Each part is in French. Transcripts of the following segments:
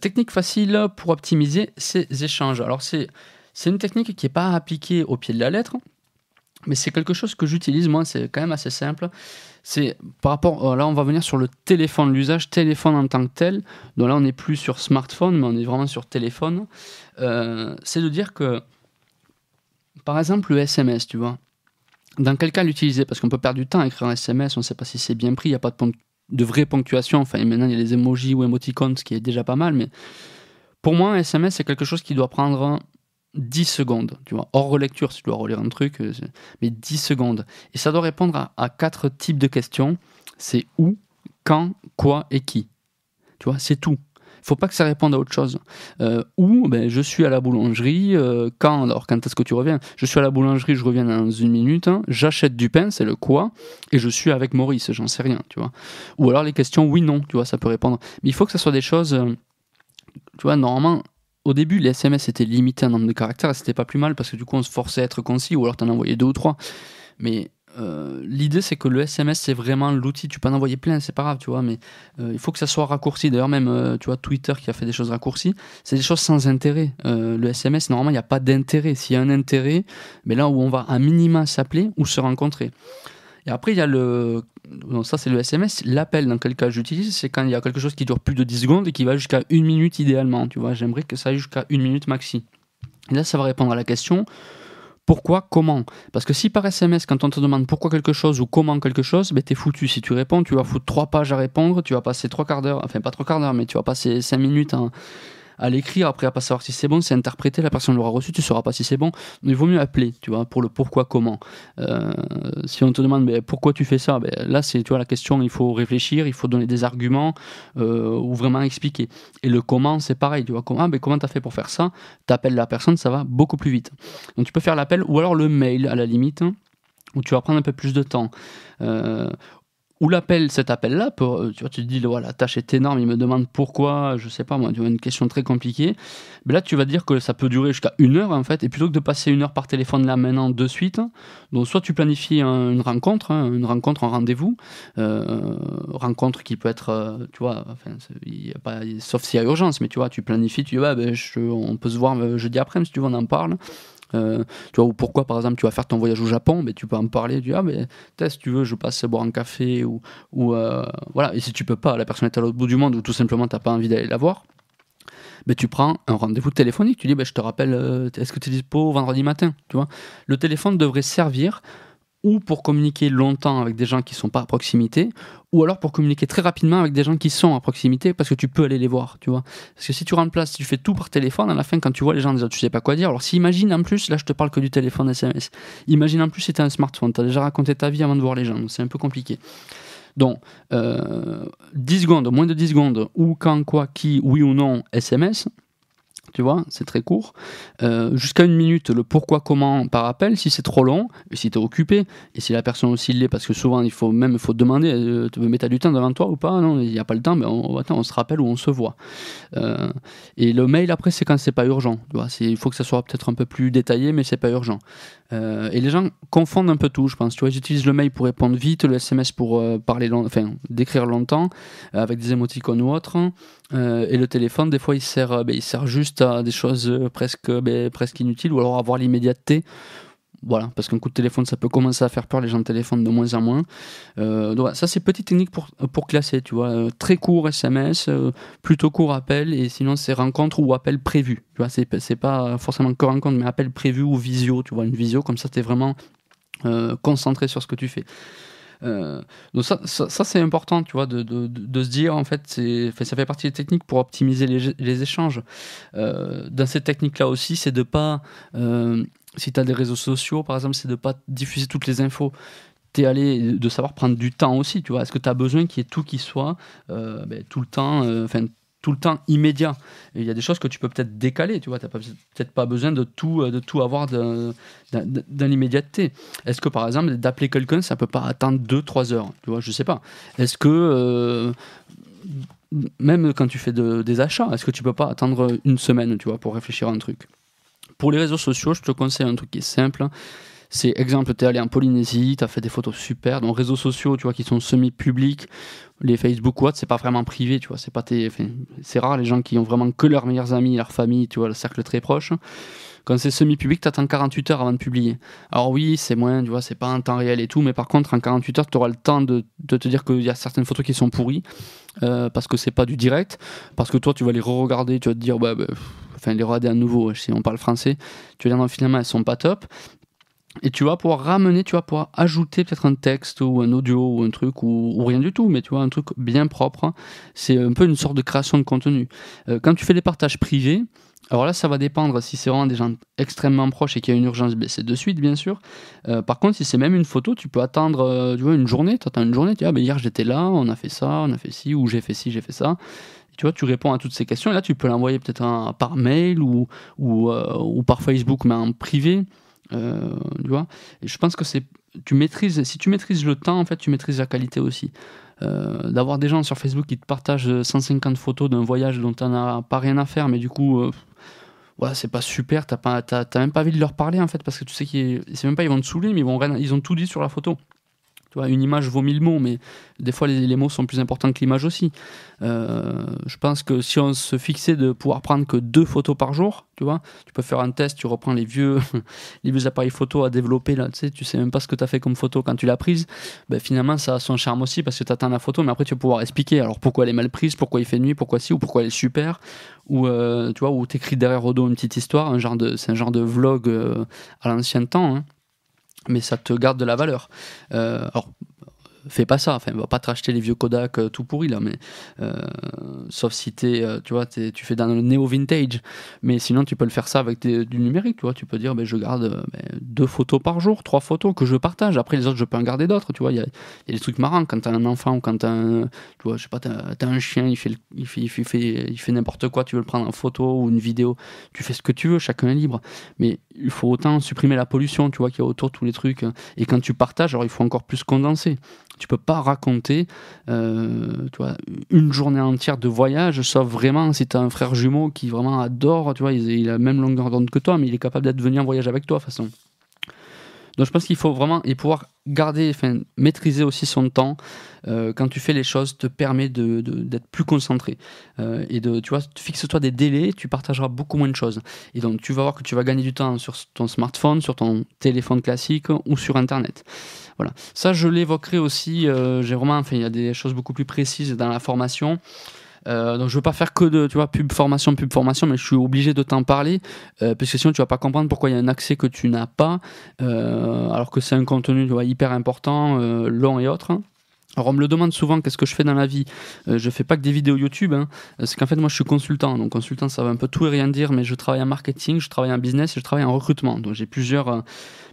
technique facile pour optimiser ces échanges. Alors c'est une technique qui n'est pas appliquée au pied de la lettre, mais c'est quelque chose que j'utilise moi, c'est quand même assez simple. C'est par rapport, euh, là on va venir sur le téléphone, l'usage téléphone en tant que tel. Donc là on n'est plus sur smartphone, mais on est vraiment sur téléphone. Euh, c'est de dire que, par exemple, le SMS, tu vois, dans quel cas l'utiliser? Parce qu'on peut perdre du temps à écrire un SMS, on ne sait pas si c'est bien pris, il n'y a pas de, de vraie ponctuation. Enfin, maintenant il y a les emojis ou emoticons, ce qui est déjà pas mal, mais pour moi, un SMS, c'est quelque chose qui doit prendre 10 secondes, tu vois, hors relecture si tu dois relire un truc, euh, mais 10 secondes. Et ça doit répondre à, quatre types de questions. C'est où, quand, quoi et qui. Tu vois, c'est tout. Faut pas que ça réponde à autre chose. Euh, où ben, Je suis à la boulangerie. Euh, quand Alors, quand est-ce que tu reviens? Je suis à la boulangerie, je reviens dans une minute. Hein. J'achète du pain, c'est le quoi. Et je suis avec Maurice, j'en sais rien, tu vois. Ou alors les questions oui, non, tu vois, ça peut répondre. Mais il faut que ça soit des choses... tu vois, normalement, au début, les SMS étaient limités en nombre de caractères, c'était pas plus mal parce que du coup on se forçait à être concis ou alors t'en envoyais deux ou trois. Mais euh, l'idée c'est que le SMS c'est vraiment l'outil, tu peux en envoyer plein, c'est pas grave, tu vois, mais euh, il faut que ça soit raccourci. D'ailleurs, même euh, tu vois, Twitter qui a fait des choses raccourcies, c'est des choses sans intérêt. le SMS, normalement, il n'y a pas d'intérêt. S'il y a un intérêt, mais là où on va à minima s'appeler ou se rencontrer. Et après, il y a le. ça, c'est le SMS. L'appel, dans quel cas j'utilise, c'est quand il y a quelque chose qui dure plus de 10 secondes et qui va jusqu'à une minute idéalement. Tu vois, j'aimerais que ça aille jusqu'à une minute maxi. Et là, ça va répondre à la question pourquoi, comment? Parce que si par SMS, quand on te demande pourquoi quelque chose ou comment quelque chose, ben t'es foutu. Si tu réponds, tu vas foutre trois pages à répondre, tu vas passer trois quarts d'heure, enfin pas trois quarts d'heure, mais tu vas passer cinq minutes en, à l'écrire, après à pas savoir si c'est bon, c'est interprété, la personne l'aura reçu, tu sauras pas si c'est bon. Il vaut mieux appeler, tu vois, pour le pourquoi, comment. Euh, si on te demande mais pourquoi tu fais ça, ben, là c'est la question, il faut réfléchir, il faut donner des arguments euh, ou vraiment expliquer. Et le comment, c'est pareil, tu vois, comment, ben, comment tu as fait pour faire ça? Tu appelles la personne, ça va beaucoup plus vite. Donc tu peux faire l'appel ou alors le mail à la limite où tu vas prendre un peu plus de temps. Euh, ou l'appel, cet appel-là, euh, tu vois, tu te dis, voilà, la tâche est énorme, il me demande pourquoi, je sais pas moi, tu une question très compliquée. Mais là, tu vas dire que ça peut durer jusqu'à une heure, en fait, et plutôt que de passer une heure par téléphone là maintenant de suite, donc soit tu planifies une rencontre, hein, une rencontre, un rendez-vous, euh, rencontre qui peut être, euh, tu vois, enfin, y pas, sauf s'il y a urgence, mais tu vois, tu planifies, tu dis, ben, on peut se voir jeudi après, si tu veux, on en parle. Tu vois, ou pourquoi, par exemple, tu vas faire ton voyage au Japon, mais tu peux en parler, tu dis, ah, mais si tu veux, je passe boire un café, ou, ou euh, voilà, et si tu peux pas, la personne est à l'autre bout du monde, ou tout simplement, tu n'as pas envie d'aller la voir, mais tu prends un rendez-vous téléphonique, tu dis, ben, je te rappelle, euh, est-ce que tu es dispo vendredi matin, tu vois. Le téléphone devrait servir ou pour communiquer longtemps avec des gens qui ne sont pas à proximité, ou alors pour communiquer très rapidement avec des gens qui sont à proximité parce que tu peux aller les voir, tu vois. Parce que si tu remplaces, si tu fais tout par téléphone, à la fin, quand tu vois les gens déjà, tu sais pas quoi dire. Alors, si imagine en plus, là je te parle que du téléphone SMS, imagine en plus tu un smartphone, tu as déjà raconté ta vie avant de voir les gens, c'est un peu compliqué. Donc, euh, 10 secondes, moins de 10 secondes, ou quand, quoi, qui, oui ou non, SMS, tu vois, c'est très court. Euh, jusqu'à une minute, le pourquoi, comment par appel, si c'est trop long, et si tu es occupé, et si la personne aussi l'est, parce que souvent il faut même faut demander, euh, tu veux du temps devant toi ou pas Non, il n'y a pas le temps, mais on, se rappelle ou on se voit. Euh, et le mail après, c'est quand c'est pas urgent. Il faut que ça soit peut-être un peu plus détaillé, mais c'est pas urgent. et les gens confondent un peu tout, je pense. Tu vois, j'utilise le mail pour répondre vite, le SMS pour parler, long, enfin, d'écrire longtemps, avec des émoticônes ou autres. et le téléphone, des fois, il sert, ben, il sert juste des choses euh, presque, ben, presque inutiles, ou alors avoir l'immédiateté. Voilà, parce qu'un coup de téléphone, ça peut commencer à faire peur, les gens téléphonent de moins en moins. Euh, ça, c'est petite technique pour, pour classer, tu vois. Euh, très court SMS, plutôt court appel, et sinon, c'est rencontre ou appel prévu. Tu vois, c'est pas forcément que rencontre, mais appel prévu ou visio, tu vois. Une visio, comme ça, tu es vraiment concentré sur ce que tu fais. Euh, donc ça, ça, c'est important, tu vois, de, de, de, se dire, en fait, ça fait partie des techniques pour optimiser les, les échanges. Euh, dans ces techniques-là aussi, c'est de pas, euh, si tu as des réseaux sociaux, par exemple, c'est de pas diffuser toutes les infos t'es allé de savoir prendre du temps aussi, tu vois. Est-ce que tu as besoin qu'il y ait tout qui soit ben, tout le temps, enfin tout le temps immédiat. Il y a des choses que tu peux peut-être décaler, tu vois, tu n'as peut-être pas besoin de tout, euh, de tout avoir dans l'immédiateté. Est-ce que par exemple, d'appeler quelqu'un, ça peut pas attendre 2-3 heures, tu vois, je sais pas. Est-ce que, euh, même quand tu fais des achats, est-ce que tu peux pas attendre une semaine, tu vois, pour réfléchir à un truc? Pour les réseaux sociaux, je te conseille un truc qui est simple, C'est exemple, tu es allé en Polynésie, tu as fait des photos super, donc réseaux sociaux, tu vois, qui sont semi-publics, les Facebook ou c'est pas vraiment privé, tu vois, c'est pas tes, c'est rare les gens qui ont vraiment que leurs meilleurs amis, leur famille, tu vois, le cercle très proche. Quand c'est semi-public, tu attends 48 heures avant de publier. Alors oui, c'est moins, tu vois, c'est pas un temps réel et tout, mais par contre, en 48 heures, tu auras le temps de, te dire qu'il y a certaines photos qui sont pourries, euh, parce que c'est pas du direct, parce que toi, tu vas les re-regarder, tu vas te dire, bah, bah enfin, les regarder à nouveau, si on parle français, tu vas dire, non, finalement, elles sont pas top. Et tu vas pouvoir ramener, tu vas pouvoir ajouter peut-être un texte ou un audio ou un truc ou, rien du tout, mais tu vois, un truc bien propre. C'est un peu une sorte de création de contenu. Euh, quand tu fais des partages privés, alors là, ça va dépendre si c'est vraiment des gens extrêmement proches et qu'il y a une urgence, ben, c'est de suite, bien sûr. Euh, par contre, si c'est même une photo, tu peux attendre euh, tu vois, une journée. Tu attends une journée, tu dis, ah, ben, hier j'étais là, on a fait ça, on a fait ci, ou j'ai fait ci, j'ai fait ça. tu vois, tu réponds à toutes ces questions. Et là, tu peux l'envoyer peut-être par mail ou, par Facebook, mais en privé. Euh, tu vois. Je pense que c'est tu maîtrises si tu maîtrises le temps en fait tu maîtrises la qualité aussi. Euh, d'avoir des gens sur Facebook qui te partagent 150 photos d'un voyage dont tu n'as pas rien à faire mais du coup euh, ouais, c'est pas super t'as pas même pas envie de leur parler en fait parce que tu sais qu'ils c'est même pas ils vont te saouler mais ils ils ont tout dit sur la photo tu vois, une image vaut mille mots, mais des fois les, mots sont plus importants que l'image aussi. Euh, je pense que si on se fixait de pouvoir prendre que deux photos par jour, tu vois, tu peux faire un test, tu reprends les vieux, les vieux appareils photo à développer, là, tu sais, tu sais même pas ce que tu as fait comme photo quand tu l'as prise, ben, finalement ça a son charme aussi parce que tu attends la photo, mais après tu vas pouvoir expliquer alors pourquoi elle est mal prise, pourquoi il fait nuit, pourquoi si, ou pourquoi elle est super, ou euh, tu vois, ou t'écris derrière au dos une petite histoire, un genre de, c'est un genre de vlog euh, à l'ancien temps, hein mais ça te garde de la valeur. Euh, alors, fais pas ça. Enfin, va pas te racheter les vieux Kodak euh, tout pourris là, mais euh, sauf si es, euh, tu vois, tu fais dans le néo vintage. Mais sinon, tu peux le faire ça avec du numérique. Tu vois, tu peux dire, ben, je garde ben, deux photos par jour, trois photos que je partage. Après, les autres, je peux en garder d'autres. Il y, a, des trucs marrants quand t'as un enfant ou quand t'as tu vois, je sais pas, t'as un chien, il fait, il fait, il fait, il fait n'importe quoi. Tu veux le prendre en photo ou une vidéo. Tu fais ce que tu veux. Chacun est libre. Mais il faut autant supprimer la pollution, tu vois, qu'il y a autour tous les trucs. Et quand tu partages, alors il faut encore plus condenser. Tu peux pas raconter euh, une journée entière de voyage, sauf vraiment si tu as un frère jumeau qui vraiment adore, tu vois, il, a la même longueur d'onde que toi, mais il est capable d'être venu en voyage avec toi, de toute façon. Donc je pense qu'il faut vraiment et pouvoir garder, enfin, maîtriser aussi son temps euh, quand tu fais les choses te permet d'être de, plus concentré euh, et de tu vois fixe-toi des délais, tu partageras beaucoup moins de choses et donc tu vas voir que tu vas gagner du temps sur ton smartphone, sur ton téléphone classique ou sur internet. Voilà, ça je l'évoquerai aussi. Euh, j'ai vraiment, enfin il y a des choses beaucoup plus précises dans la formation. Euh, donc je veux pas faire que de tu vois pub formation pub formation mais je suis obligé de t'en parler euh, parce que sinon tu vas pas comprendre pourquoi il y a un accès que tu n'as pas euh, alors que c'est un contenu hyper important long et autre alors on me le demande souvent, qu'est-ce que je fais dans la vie? Euh, Je fais pas que des vidéos YouTube, hein. c'est qu'en fait moi je suis consultant, donc consultant ça va un peu tout et rien dire, mais je travaille en marketing, je travaille en business, je travaille en recrutement, donc j'ai plusieurs, euh,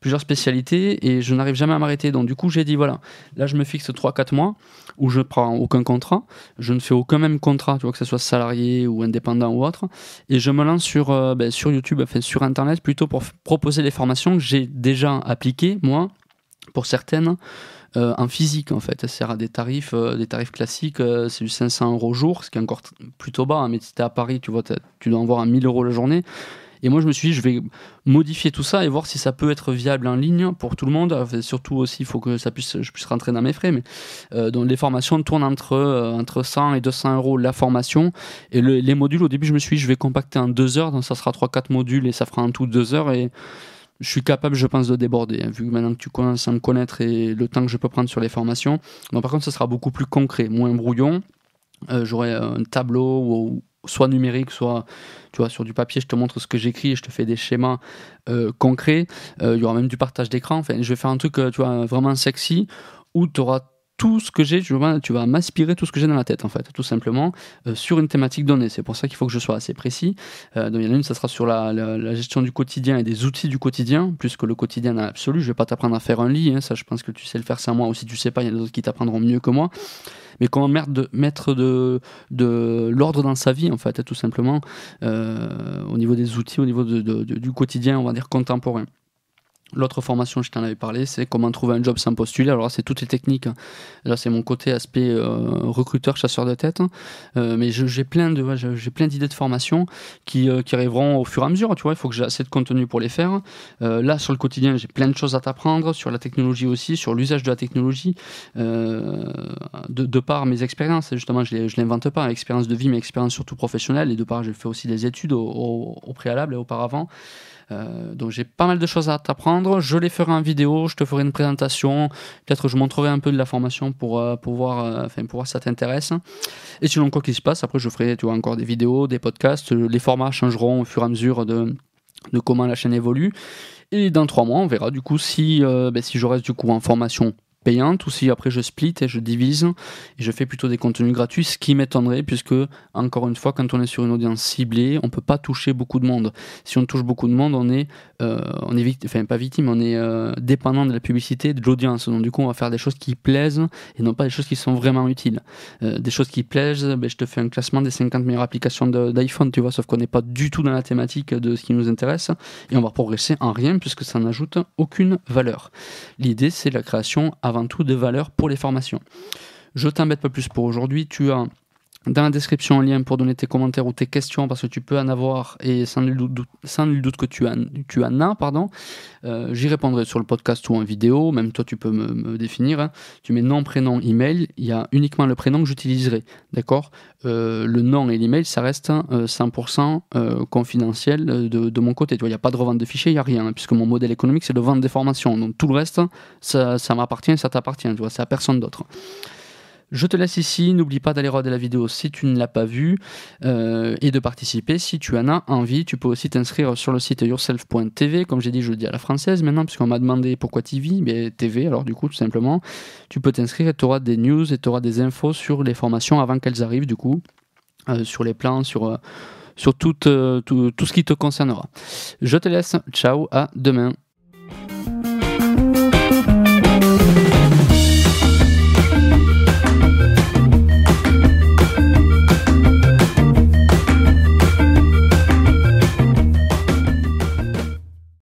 plusieurs spécialités et je n'arrive jamais à m'arrêter. Donc du coup j'ai dit voilà, là je me fixe 3-4 mois où je prends aucun contrat, je ne fais aucun même contrat, tu vois que ce soit salarié ou indépendant ou autre, et je me lance sur, euh, ben, sur YouTube, enfin sur Internet plutôt pour proposer les formations que j'ai déjà appliquées moi, pour certaines. Euh, en physique en fait. C'est à des tarifs, euh, des tarifs classiques, euh, c'est du 500 euros jour, ce qui est encore plutôt bas. Hein, mais si tu es à Paris, tu vois, tu dois en voir à 1000 euros la journée. Et moi, je me suis dit, je vais modifier tout ça et voir si ça peut être viable en ligne pour tout le monde. surtout aussi, il faut que ça puisse, je puisse rentrer dans mes frais. Mais donc les formations tournent entre entre 100 et 200 euros la formation. Et les modules, au début, je me suis dit, je vais compacter en deux heures. Donc ça sera 3-4 modules et ça fera en tout deux heures. Et je suis capable, je pense, de déborder, hein, vu que maintenant que tu commences à me connaître et le temps que je peux prendre sur les formations. Donc, par contre, ce sera beaucoup plus concret, moins brouillon. Euh, j'aurai un tableau soit numérique, soit tu vois, sur du papier, je te montre ce que j'écris et je te fais des schémas euh, concrets. Euh, il y aura même du partage d'écran. Enfin, je vais faire un truc tu vois, vraiment sexy où tu auras tout ce que j'ai, tu vas, tu vas m'aspirer tout ce que j'ai dans la tête, en fait, tout simplement, euh, sur une thématique donnée. C'est pour ça qu'il faut que je sois assez précis. Euh, donc, il y en a une, ça sera sur la, gestion du quotidien et des outils du quotidien, plus que le quotidien dans l'absolu. Je vais pas t'apprendre à faire un lit, hein, ça, je pense que tu sais le faire sans moi, ou si tu sais pas, il y a d'autres qui t'apprendront mieux que moi. Mais comment mettre de, de, l'ordre dans sa vie, en fait, tout simplement, euh, au niveau des outils, au niveau de, du quotidien, on va dire contemporain. L'autre formation, je t'en avais parlé, c'est comment trouver un job sans postuler. Alors c'est toutes les techniques. Là, c'est mon côté aspect euh, recruteur, chasseur de tête. Euh, mais j'ai plein de, j'ai plein d'idées de formation qui, euh, qui, arriveront au fur et à mesure. Tu vois, il faut que j'ai assez de contenu pour les faire. là, sur le quotidien, j'ai plein de choses à t'apprendre sur la technologie aussi, sur l'usage de la technologie, de, de, par mes expériences. Justement, je ne l'invente pas, expérience de vie, mais expérience surtout professionnelle. Et de part, j'ai fait aussi des études au préalable et auparavant. Euh, donc j'ai pas mal de choses à t'apprendre. Je les ferai en vidéo, je te ferai une présentation. Peut-être je montrerai un peu de la formation pour, euh, pour, voir, euh, enfin, pour voir si ça t'intéresse. Et selon quoi qu'il se passe, après je ferai tu vois, encore des vidéos, des podcasts. Les formats changeront au fur et à mesure de, de comment la chaîne évolue. Et dans trois mois, on verra du coup si, ben, si je reste du coup en formation payante ou si après je split et je divise et je fais plutôt des contenus gratuits, ce qui m'étonnerait puisque, encore une fois, quand on est sur une audience ciblée, on peut pas toucher beaucoup de monde. Si on touche beaucoup de monde, on est, euh, on est victime, pas victime, on est euh, dépendant de la publicité, de l'audience. Donc du coup, on va faire des choses qui plaisent et non pas des choses qui sont vraiment utiles. Euh, des choses qui plaisent, ben, je te fais un classement des 50 meilleures applications d'iPhone, tu vois, sauf qu'on n'est pas du tout dans la thématique de ce qui nous intéresse et on va progresser en rien puisque ça n'ajoute aucune valeur. L'idée, c'est la création avant tout de valeur pour les formations. Je t'embête pas plus pour aujourd'hui. Tu as dans la description un lien pour donner tes commentaires ou tes questions parce que tu peux en avoir et sans nul doute, que tu, en, as. pardon. Euh, j'y répondrai sur le podcast ou en vidéo, même toi tu peux me, définir. Hein. Tu mets nom, prénom, email, il y a uniquement le prénom que j'utiliserai. D'accord? Euh, Le nom et l'email, ça reste 100% euh, confidentiel de, de, mon côté. Il n'y a pas de revente de fichiers, il n'y a rien, hein, puisque mon modèle économique c'est de vendre des formations. Donc tout le reste, ça, ça m'appartient, ça t'appartient. Tu vois, c'est à personne d'autre. Je te laisse ici, n'oublie pas d'aller regarder la vidéo si tu ne l'as pas vue euh, et de participer si tu en as envie. Tu peux aussi t'inscrire sur le site yourself.tv, comme j'ai dit, je le dis à la française maintenant, puisqu'on m'a demandé pourquoi TV, mais TV, alors du coup, tout simplement, tu peux t'inscrire et tu auras des news et tu auras des infos sur les formations avant qu'elles arrivent, du coup, euh, sur les plans, sur, euh, sur tout, tout ce qui te concernera. Je te laisse, ciao, à demain.